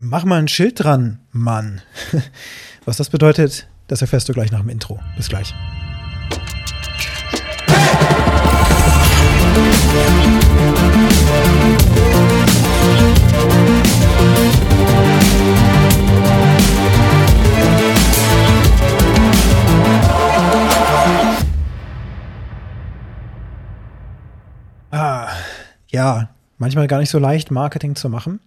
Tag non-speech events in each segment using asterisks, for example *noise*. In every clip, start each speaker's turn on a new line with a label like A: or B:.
A: Mach mal ein Schild dran, Mann. *laughs* Was das bedeutet, das erfährst du gleich nach dem Intro. Bis gleich. Ah, ja, manchmal gar nicht so leicht, Marketing zu machen.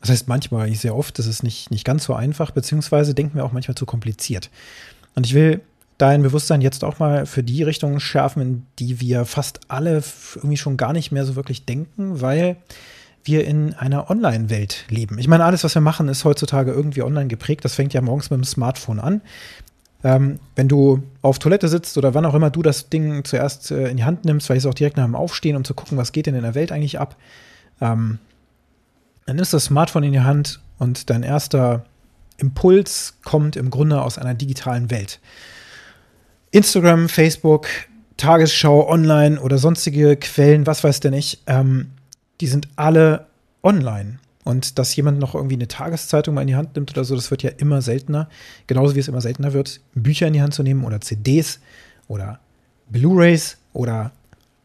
A: Das heißt manchmal, sehr oft, das ist nicht, nicht ganz so einfach, beziehungsweise denken wir auch manchmal zu kompliziert. Und ich will dein Bewusstsein jetzt auch mal für die Richtung schärfen, in die wir fast alle irgendwie schon gar nicht mehr so wirklich denken, weil wir in einer Online-Welt leben. Ich meine, alles, was wir machen, ist heutzutage irgendwie online geprägt. Das fängt ja morgens mit dem Smartphone an. Ähm, wenn du auf Toilette sitzt oder wann auch immer du das Ding zuerst äh, in die Hand nimmst, vielleicht auch direkt nach dem Aufstehen, um zu gucken, was geht denn in der Welt eigentlich ab, ähm, dann du das Smartphone in die Hand und dein erster Impuls kommt im Grunde aus einer digitalen Welt. Instagram, Facebook, Tagesschau, Online oder sonstige Quellen, was weiß denn ich, ähm, die sind alle online. Und dass jemand noch irgendwie eine Tageszeitung mal in die Hand nimmt oder so, das wird ja immer seltener. Genauso wie es immer seltener wird, Bücher in die Hand zu nehmen oder CDs oder Blu-rays oder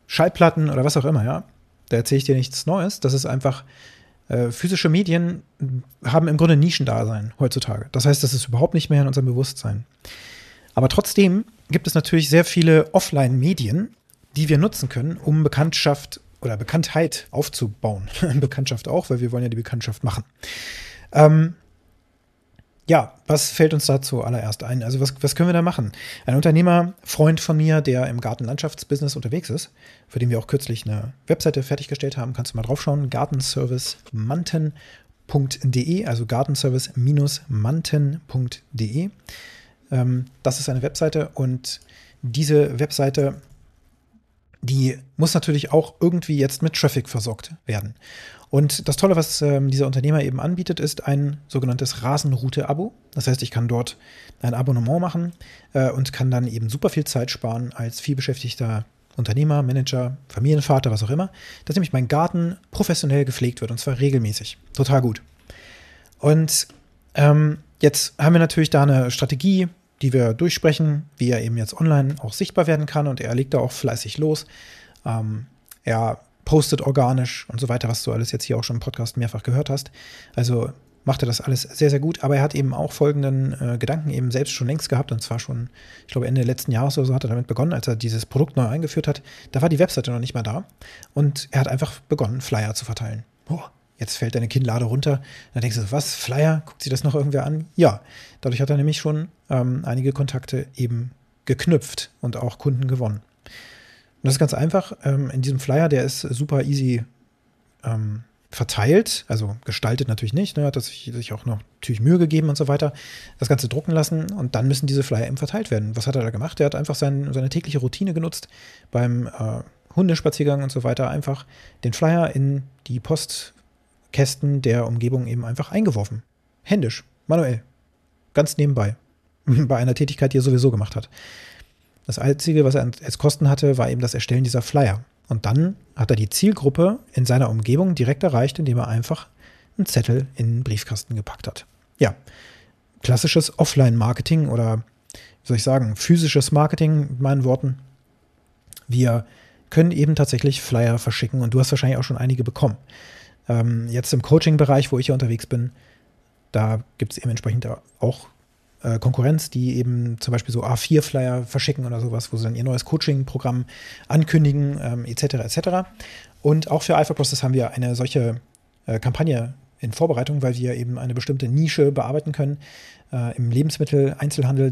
A: Schallplatten oder was auch immer, ja. Da erzähle ich dir nichts Neues. Das ist einfach äh, physische Medien haben im Grunde Nischendasein heutzutage. Das heißt, das ist überhaupt nicht mehr in unserem Bewusstsein. Aber trotzdem gibt es natürlich sehr viele Offline-Medien, die wir nutzen können, um Bekanntschaft oder Bekanntheit aufzubauen. *laughs* Bekanntschaft auch, weil wir wollen ja die Bekanntschaft machen. Ähm, ja, was fällt uns dazu allererst ein? Also was, was können wir da machen? Ein Unternehmer, Freund von mir, der im Gartenlandschaftsbusiness unterwegs ist, für den wir auch kürzlich eine Webseite fertiggestellt haben, kannst du mal draufschauen, gartenservice-manten.de, also gartenservice-manten.de. Ähm, das ist eine Webseite und diese Webseite die muss natürlich auch irgendwie jetzt mit Traffic versorgt werden. Und das Tolle, was ähm, dieser Unternehmer eben anbietet, ist ein sogenanntes Rasenroute-Abo. Das heißt, ich kann dort ein Abonnement machen äh, und kann dann eben super viel Zeit sparen als vielbeschäftigter Unternehmer, Manager, Familienvater, was auch immer, dass nämlich mein Garten professionell gepflegt wird und zwar regelmäßig. Total gut. Und ähm, jetzt haben wir natürlich da eine Strategie, die wir durchsprechen, wie er eben jetzt online auch sichtbar werden kann und er legt da auch fleißig los. Ähm, er postet organisch und so weiter, was du alles jetzt hier auch schon im Podcast mehrfach gehört hast. Also macht er das alles sehr, sehr gut. Aber er hat eben auch folgenden äh, Gedanken eben selbst schon längst gehabt. Und zwar schon, ich glaube, Ende letzten Jahres oder so hat er damit begonnen, als er dieses Produkt neu eingeführt hat. Da war die Webseite noch nicht mehr da. Und er hat einfach begonnen, Flyer zu verteilen. Boah, jetzt fällt deine Kinnlade runter. Dann denkst du, was, Flyer? Guckt sich das noch irgendwer an? Ja, dadurch hat er nämlich schon ähm, einige Kontakte eben geknüpft und auch Kunden gewonnen. Und das ist ganz einfach. Ähm, in diesem Flyer, der ist super easy ähm, verteilt, also gestaltet natürlich nicht, ne, hat sich, sich auch noch natürlich Mühe gegeben und so weiter, das Ganze drucken lassen und dann müssen diese Flyer eben verteilt werden. Was hat er da gemacht? Er hat einfach sein, seine tägliche Routine genutzt, beim äh, Hundespaziergang und so weiter, einfach den Flyer in die Postkästen der Umgebung eben einfach eingeworfen. Händisch, manuell, ganz nebenbei, *laughs* bei einer Tätigkeit, die er sowieso gemacht hat. Das Einzige, was er als Kosten hatte, war eben das Erstellen dieser Flyer. Und dann hat er die Zielgruppe in seiner Umgebung direkt erreicht, indem er einfach einen Zettel in den Briefkasten gepackt hat. Ja, klassisches Offline-Marketing oder, wie soll ich sagen, physisches Marketing mit meinen Worten. Wir können eben tatsächlich Flyer verschicken und du hast wahrscheinlich auch schon einige bekommen. Ähm, jetzt im Coaching-Bereich, wo ich ja unterwegs bin, da gibt es eben entsprechend auch äh, Konkurrenz, die eben zum Beispiel so A4-Flyer verschicken oder sowas, wo sie dann ihr neues Coaching-Programm ankündigen, ähm, etc. etc. Und auch für Alpha Process haben wir eine solche äh, Kampagne in Vorbereitung, weil wir eben eine bestimmte Nische bearbeiten können äh, im Lebensmitteleinzelhandel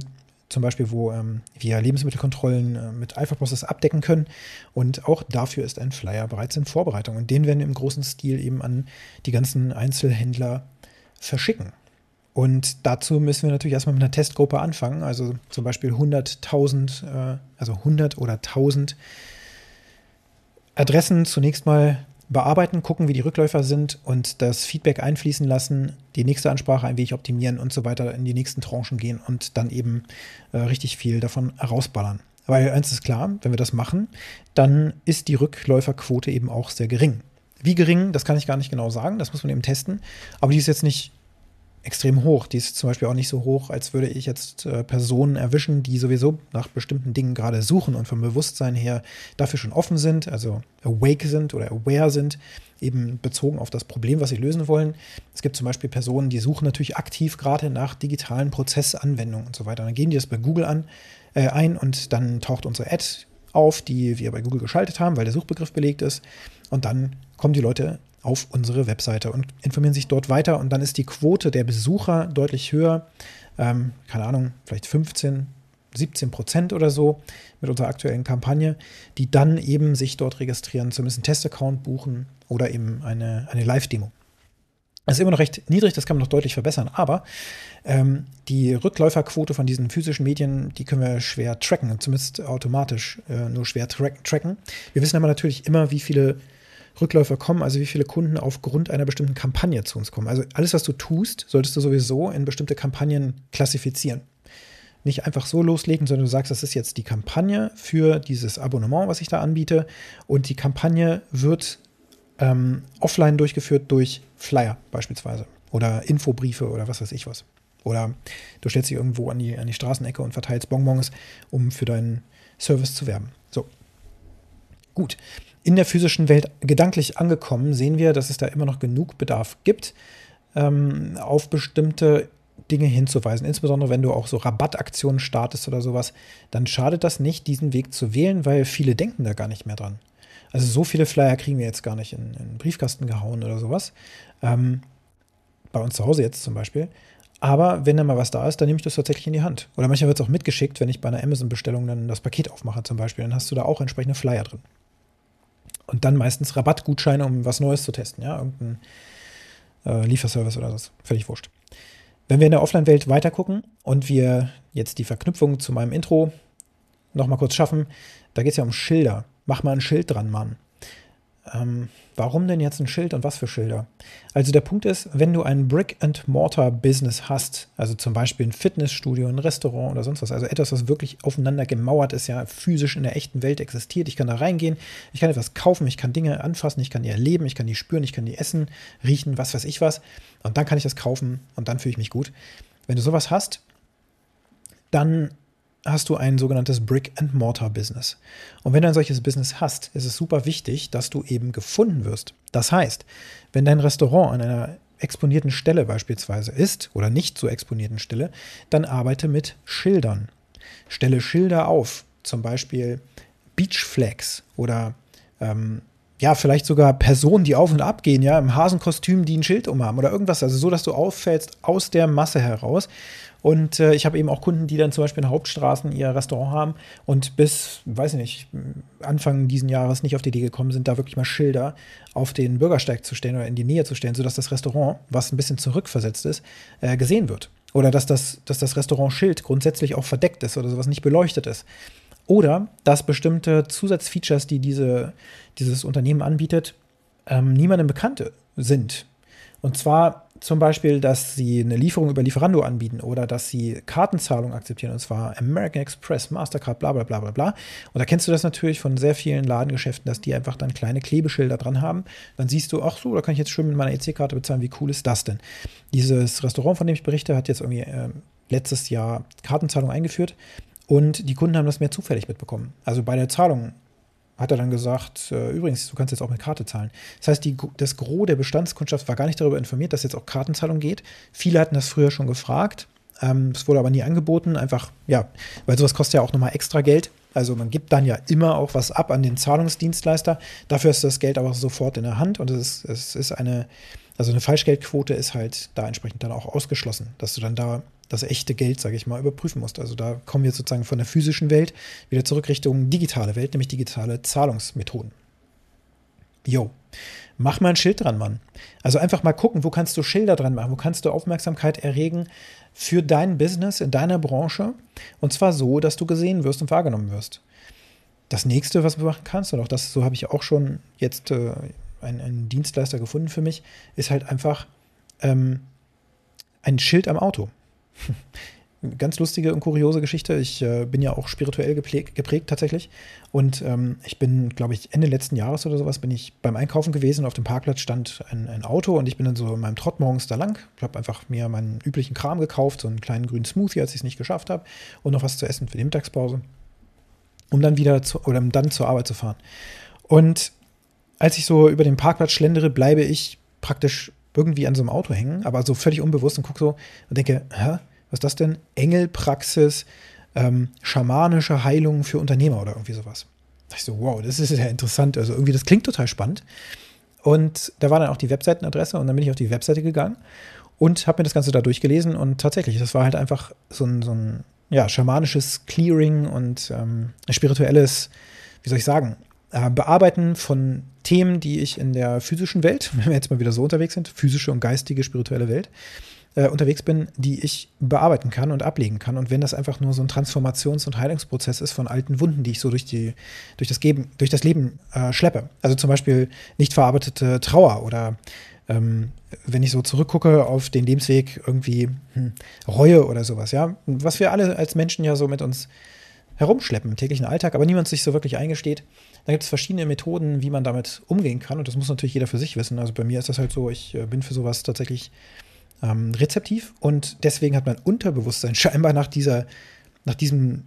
A: zum Beispiel, wo ähm, wir Lebensmittelkontrollen äh, mit Alpha Process abdecken können. Und auch dafür ist ein Flyer bereits in Vorbereitung. Und den werden wir im großen Stil eben an die ganzen Einzelhändler verschicken. Und dazu müssen wir natürlich erstmal mit einer Testgruppe anfangen, also zum Beispiel 100.000, äh, also 100 oder 1000 Adressen zunächst mal bearbeiten, gucken, wie die Rückläufer sind und das Feedback einfließen lassen, die nächste Ansprache ein wenig optimieren und so weiter in die nächsten Tranchen gehen und dann eben äh, richtig viel davon rausballern. Weil eins ist klar, wenn wir das machen, dann ist die Rückläuferquote eben auch sehr gering. Wie gering, das kann ich gar nicht genau sagen, das muss man eben testen, aber die ist jetzt nicht extrem hoch. Die ist zum Beispiel auch nicht so hoch, als würde ich jetzt äh, Personen erwischen, die sowieso nach bestimmten Dingen gerade suchen und vom Bewusstsein her dafür schon offen sind, also awake sind oder aware sind, eben bezogen auf das Problem, was sie lösen wollen. Es gibt zum Beispiel Personen, die suchen natürlich aktiv gerade nach digitalen Prozessanwendungen und so weiter. Dann gehen die das bei Google an, äh, ein und dann taucht unsere Ad auf, die wir bei Google geschaltet haben, weil der Suchbegriff belegt ist. Und dann kommen die Leute auf unsere Webseite und informieren sich dort weiter. Und dann ist die Quote der Besucher deutlich höher. Ähm, keine Ahnung, vielleicht 15, 17 Prozent oder so mit unserer aktuellen Kampagne, die dann eben sich dort registrieren, zumindest einen Testaccount buchen oder eben eine, eine Live-Demo. Das ist immer noch recht niedrig, das kann man noch deutlich verbessern, aber ähm, die Rückläuferquote von diesen physischen Medien, die können wir schwer tracken, zumindest automatisch äh, nur schwer tra tracken. Wir wissen aber natürlich immer, wie viele Rückläufer kommen, also wie viele Kunden aufgrund einer bestimmten Kampagne zu uns kommen. Also alles, was du tust, solltest du sowieso in bestimmte Kampagnen klassifizieren. Nicht einfach so loslegen, sondern du sagst, das ist jetzt die Kampagne für dieses Abonnement, was ich da anbiete. Und die Kampagne wird ähm, offline durchgeführt durch Flyer beispielsweise oder Infobriefe oder was weiß ich was. Oder du stellst dich irgendwo an die, an die Straßenecke und verteilst Bonbons, um für deinen Service zu werben. Gut in der physischen Welt gedanklich angekommen, sehen wir, dass es da immer noch genug Bedarf gibt, ähm, auf bestimmte Dinge hinzuweisen. Insbesondere wenn du auch so Rabattaktionen startest oder sowas, dann schadet das nicht, diesen Weg zu wählen, weil viele denken da gar nicht mehr dran. Also so viele Flyer kriegen wir jetzt gar nicht in, in den Briefkasten gehauen oder sowas. Ähm, bei uns zu Hause jetzt zum Beispiel. Aber wenn da mal was da ist, dann nehme ich das tatsächlich in die Hand. Oder manchmal wird es auch mitgeschickt, wenn ich bei einer Amazon-Bestellung dann das Paket aufmache zum Beispiel. Dann hast du da auch entsprechende Flyer drin. Und dann meistens Rabattgutscheine, um was Neues zu testen, ja, irgendein äh, Lieferservice oder so. Völlig wurscht. Wenn wir in der Offline-Welt weitergucken und wir jetzt die Verknüpfung zu meinem Intro nochmal kurz schaffen, da geht es ja um Schilder. Mach mal ein Schild dran, Mann. Ähm, warum denn jetzt ein Schild und was für Schilder? Also der Punkt ist, wenn du ein Brick-and-Mortar-Business hast, also zum Beispiel ein Fitnessstudio, ein Restaurant oder sonst was, also etwas, was wirklich aufeinander gemauert ist, ja physisch in der echten Welt existiert, ich kann da reingehen, ich kann etwas kaufen, ich kann Dinge anfassen, ich kann die erleben, ich kann die spüren, ich kann die essen, riechen, was weiß ich was, und dann kann ich das kaufen und dann fühle ich mich gut. Wenn du sowas hast, dann hast du ein sogenanntes Brick-and-Mortar-Business. Und wenn du ein solches Business hast, ist es super wichtig, dass du eben gefunden wirst. Das heißt, wenn dein Restaurant an einer exponierten Stelle beispielsweise ist oder nicht so exponierten Stelle, dann arbeite mit Schildern. Stelle Schilder auf, zum Beispiel Beach Flags oder ähm, ja, vielleicht sogar Personen, die auf und ab gehen, ja, im Hasenkostüm, die ein Schild umhaben oder irgendwas. Also so, dass du auffällst aus der Masse heraus und äh, ich habe eben auch Kunden, die dann zum Beispiel in Hauptstraßen ihr Restaurant haben und bis, weiß ich nicht, Anfang diesen Jahres nicht auf die Idee gekommen sind, da wirklich mal Schilder auf den Bürgersteig zu stellen oder in die Nähe zu stellen, sodass das Restaurant, was ein bisschen zurückversetzt ist, äh, gesehen wird. Oder dass das, dass das Restaurantschild grundsätzlich auch verdeckt ist oder sowas nicht beleuchtet ist. Oder dass bestimmte Zusatzfeatures, die diese, dieses Unternehmen anbietet, ähm, niemandem bekannte sind. Und zwar zum Beispiel, dass sie eine Lieferung über Lieferando anbieten oder dass sie Kartenzahlung akzeptieren, und zwar American Express, Mastercard, bla bla bla bla bla. Und da kennst du das natürlich von sehr vielen Ladengeschäften, dass die einfach dann kleine Klebeschilder dran haben. Dann siehst du, ach so, da kann ich jetzt schön mit meiner EC-Karte bezahlen, wie cool ist das denn? Dieses Restaurant, von dem ich berichte, hat jetzt irgendwie äh, letztes Jahr Kartenzahlung eingeführt. Und die Kunden haben das mehr zufällig mitbekommen. Also bei der Zahlung hat er dann gesagt, äh, übrigens, du kannst jetzt auch mit Karte zahlen. Das heißt, die, das Gros der Bestandskundschaft war gar nicht darüber informiert, dass jetzt auch Kartenzahlung geht. Viele hatten das früher schon gefragt. Ähm, es wurde aber nie angeboten, einfach, ja, weil sowas kostet ja auch nochmal extra Geld. Also man gibt dann ja immer auch was ab an den Zahlungsdienstleister. Dafür ist das Geld aber sofort in der Hand und es ist, es ist eine, also eine Falschgeldquote ist halt da entsprechend dann auch ausgeschlossen, dass du dann da das echte Geld, sage ich mal, überprüfen musst. Also da kommen wir sozusagen von der physischen Welt wieder zurück Richtung digitale Welt, nämlich digitale Zahlungsmethoden. Jo, mach mal ein Schild dran, Mann. Also einfach mal gucken, wo kannst du Schilder dran machen, wo kannst du Aufmerksamkeit erregen für dein Business in deiner Branche und zwar so, dass du gesehen wirst und wahrgenommen wirst. Das nächste, was du machen kannst, und auch das, so habe ich auch schon jetzt äh, einen, einen, Dienstleister gefunden für mich, ist halt einfach ähm, ein Schild am Auto. *laughs* ganz lustige und kuriose Geschichte. Ich äh, bin ja auch spirituell geprägt, geprägt tatsächlich. Und ähm, ich bin, glaube ich, Ende letzten Jahres oder sowas, bin ich beim Einkaufen gewesen. Auf dem Parkplatz stand ein, ein Auto und ich bin dann so in meinem Trott morgens da lang. Ich habe einfach mir meinen üblichen Kram gekauft, so einen kleinen grünen Smoothie, als ich es nicht geschafft habe, und noch was zu essen für die Mittagspause, um dann wieder zu, oder um dann zur Arbeit zu fahren. Und als ich so über den Parkplatz schlendere, bleibe ich praktisch irgendwie an so einem Auto hängen, aber so völlig unbewusst und gucke so und denke, hä, was ist das denn? Engelpraxis, ähm, schamanische Heilung für Unternehmer oder irgendwie sowas. Da ich so, wow, das ist ja interessant. Also irgendwie, das klingt total spannend. Und da war dann auch die Webseitenadresse und dann bin ich auf die Webseite gegangen und habe mir das Ganze da durchgelesen und tatsächlich, das war halt einfach so ein, so ein ja, schamanisches Clearing und ähm, spirituelles, wie soll ich sagen, äh, Bearbeiten von Themen, die ich in der physischen Welt, *laughs* wenn wir jetzt mal wieder so unterwegs sind, physische und geistige, spirituelle Welt, äh, unterwegs bin, die ich bearbeiten kann und ablegen kann. Und wenn das einfach nur so ein Transformations- und Heilungsprozess ist von alten Wunden, die ich so durch, die, durch, das, Geben, durch das Leben äh, schleppe. Also zum Beispiel nicht verarbeitete Trauer oder ähm, wenn ich so zurückgucke auf den Lebensweg, irgendwie hm, Reue oder sowas, ja. Was wir alle als Menschen ja so mit uns herumschleppen im täglichen Alltag, aber niemand sich so wirklich eingesteht. Da gibt es verschiedene Methoden, wie man damit umgehen kann. Und das muss natürlich jeder für sich wissen. Also bei mir ist das halt so, ich äh, bin für sowas tatsächlich ähm, rezeptiv und deswegen hat mein Unterbewusstsein *laughs* scheinbar nach dieser, nach diesem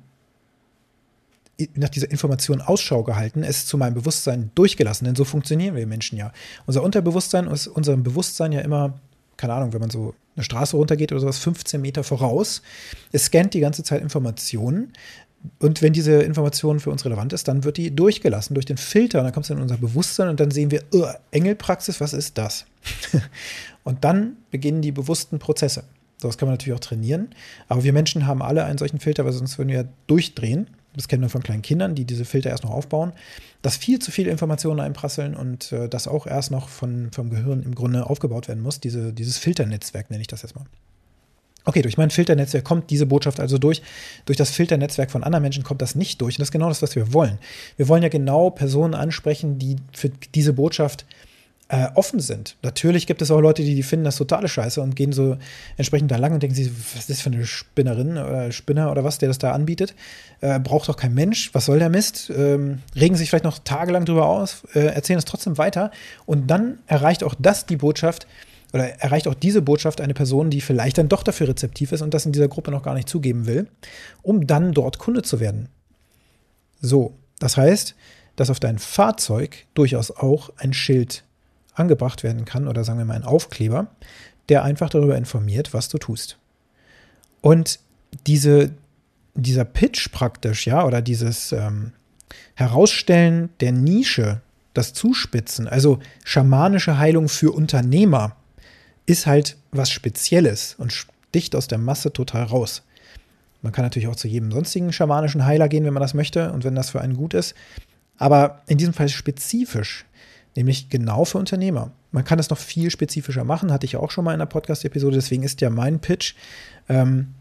A: nach dieser Information Ausschau gehalten, es zu meinem Bewusstsein durchgelassen, denn so funktionieren wir Menschen ja. Unser Unterbewusstsein ist unserem Bewusstsein ja immer, keine Ahnung, wenn man so eine Straße runtergeht oder sowas, 15 Meter voraus. Es scannt die ganze Zeit Informationen, und wenn diese Information für uns relevant ist, dann wird die durchgelassen durch den Filter und dann kommt es in unser Bewusstsein und dann sehen wir, uh, Engelpraxis, was ist das? *laughs* und dann beginnen die bewussten Prozesse. Das kann man natürlich auch trainieren, aber wir Menschen haben alle einen solchen Filter, weil sonst würden wir durchdrehen. Das kennen wir von kleinen Kindern, die diese Filter erst noch aufbauen, dass viel zu viele Informationen einprasseln und äh, das auch erst noch von, vom Gehirn im Grunde aufgebaut werden muss. Diese, dieses Filternetzwerk nenne ich das jetzt mal. Okay, durch mein Filternetzwerk kommt diese Botschaft also durch. Durch das Filternetzwerk von anderen Menschen kommt das nicht durch. Und das ist genau das, was wir wollen. Wir wollen ja genau Personen ansprechen, die für diese Botschaft äh, offen sind. Natürlich gibt es auch Leute, die, die finden das totale Scheiße und gehen so entsprechend da lang und denken sich, was ist das für eine Spinnerin oder Spinner oder was, der das da anbietet. Äh, braucht doch kein Mensch. Was soll der Mist? Ähm, regen sich vielleicht noch tagelang drüber aus, äh, erzählen es trotzdem weiter. Und dann erreicht auch das die Botschaft, oder erreicht auch diese Botschaft eine Person, die vielleicht dann doch dafür rezeptiv ist und das in dieser Gruppe noch gar nicht zugeben will, um dann dort Kunde zu werden. So, das heißt, dass auf dein Fahrzeug durchaus auch ein Schild angebracht werden kann oder sagen wir mal ein Aufkleber, der einfach darüber informiert, was du tust. Und diese, dieser Pitch praktisch, ja, oder dieses ähm, Herausstellen der Nische, das Zuspitzen, also schamanische Heilung für Unternehmer, ist halt was Spezielles und sticht aus der Masse total raus. Man kann natürlich auch zu jedem sonstigen schamanischen Heiler gehen, wenn man das möchte und wenn das für einen gut ist. Aber in diesem Fall spezifisch, nämlich genau für Unternehmer. Man kann es noch viel spezifischer machen, hatte ich auch schon mal in einer Podcast-Episode. Deswegen ist ja mein Pitch, ähm,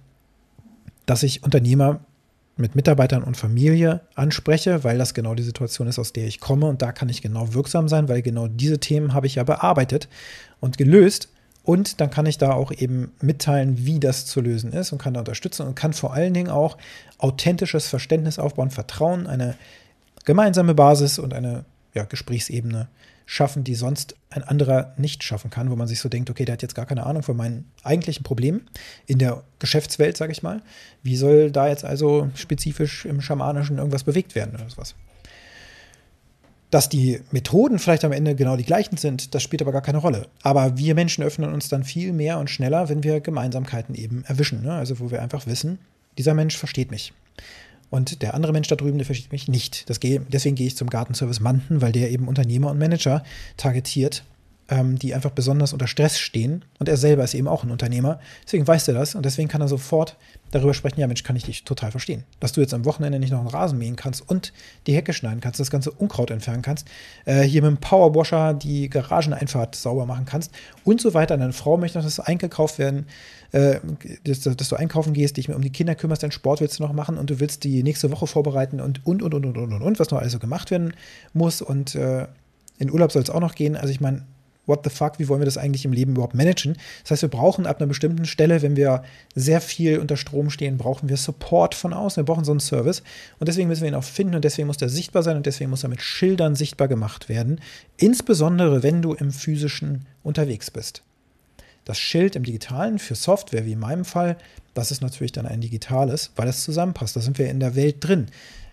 A: dass ich Unternehmer mit Mitarbeitern und Familie anspreche, weil das genau die Situation ist, aus der ich komme. Und da kann ich genau wirksam sein, weil genau diese Themen habe ich ja bearbeitet und gelöst. Und dann kann ich da auch eben mitteilen, wie das zu lösen ist und kann da unterstützen und kann vor allen Dingen auch authentisches Verständnis aufbauen, Vertrauen, eine gemeinsame Basis und eine ja, Gesprächsebene schaffen, die sonst ein anderer nicht schaffen kann, wo man sich so denkt, okay, der hat jetzt gar keine Ahnung von meinen eigentlichen Problemen in der Geschäftswelt, sage ich mal. Wie soll da jetzt also spezifisch im Schamanischen irgendwas bewegt werden oder sowas? Dass die Methoden vielleicht am Ende genau die gleichen sind, das spielt aber gar keine Rolle. Aber wir Menschen öffnen uns dann viel mehr und schneller, wenn wir Gemeinsamkeiten eben erwischen. Ne? Also wo wir einfach wissen, dieser Mensch versteht mich. Und der andere Mensch da drüben, der versteht mich nicht. Gehe, deswegen gehe ich zum Gartenservice Manten, weil der eben Unternehmer und Manager targetiert ähm, die einfach besonders unter Stress stehen. Und er selber ist eben auch ein Unternehmer. Deswegen weiß er das und deswegen kann er sofort darüber sprechen, ja Mensch, kann ich dich total verstehen. Dass du jetzt am Wochenende nicht noch einen Rasen mähen kannst und die Hecke schneiden kannst, das ganze Unkraut entfernen kannst, äh, hier mit dem Powerwasher die Garageneinfahrt sauber machen kannst und so weiter. Deine Frau möchte noch, dass eingekauft werden, äh, dass, dass, du einkaufen gehst, dich um die Kinder kümmerst, deinen Sport willst du noch machen und du willst die nächste Woche vorbereiten und und und und und und und, und was noch also gemacht werden muss und äh, in Urlaub soll es auch noch gehen. Also ich meine, what the fuck, wie wollen wir das eigentlich im Leben überhaupt managen? Das heißt, wir brauchen ab einer bestimmten Stelle, wenn wir sehr viel unter Strom stehen, brauchen wir Support von außen. Wir brauchen so einen Service. Und deswegen müssen wir ihn auch finden und deswegen muss der sichtbar sein und deswegen muss er mit Schildern sichtbar gemacht werden. Insbesondere, wenn du im physischen unterwegs bist. Das Schild im Digitalen für Software, wie in meinem Fall, das ist natürlich dann ein digitales, weil es zusammenpasst. Da sind wir in der Welt drin.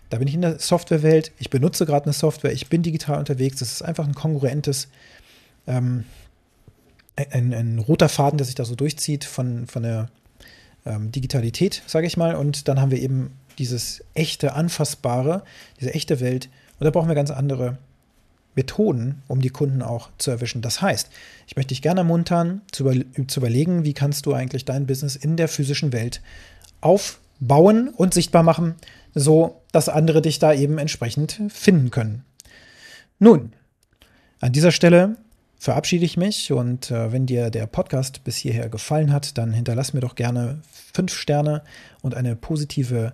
A: Da bin ich in der Softwarewelt, ich benutze gerade eine Software, ich bin digital unterwegs. Das ist einfach ein kongruentes, ähm, ein, ein, roter Faden, der sich da so durchzieht von, von der ähm, Digitalität, sage ich mal. Und dann haben wir eben dieses echte, anfassbare, diese echte Welt. Und da brauchen wir ganz andere Methoden, um die Kunden auch zu erwischen. Das heißt, ich möchte dich gerne ermuntern, zu, über, zu überlegen, wie kannst du eigentlich dein Business in der physischen Welt aufbauen und sichtbar machen, so dass andere dich da eben entsprechend finden können. Nun, an dieser Stelle verabschiede ich mich und äh, wenn dir der Podcast bis hierher gefallen hat, dann hinterlass mir doch gerne fünf Sterne und eine positive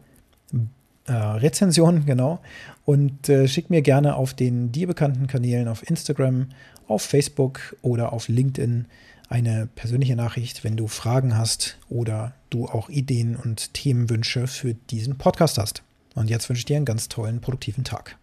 A: äh, Rezension, *laughs* genau. Und äh, schick mir gerne auf den dir bekannten Kanälen auf Instagram, auf Facebook oder auf LinkedIn eine persönliche Nachricht, wenn du Fragen hast oder du auch Ideen und Themenwünsche für diesen Podcast hast. Und jetzt wünsche ich dir einen ganz tollen, produktiven Tag.